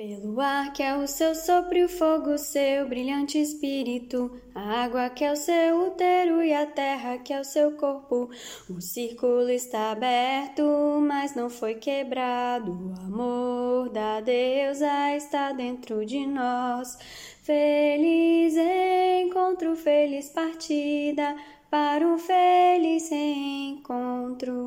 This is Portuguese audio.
Pelo ar que é o seu sopro e o fogo, seu brilhante espírito, a água que é o seu útero e a terra que é o seu corpo. O círculo está aberto, mas não foi quebrado. O amor da deusa está dentro de nós. Feliz encontro, feliz partida para um feliz encontro.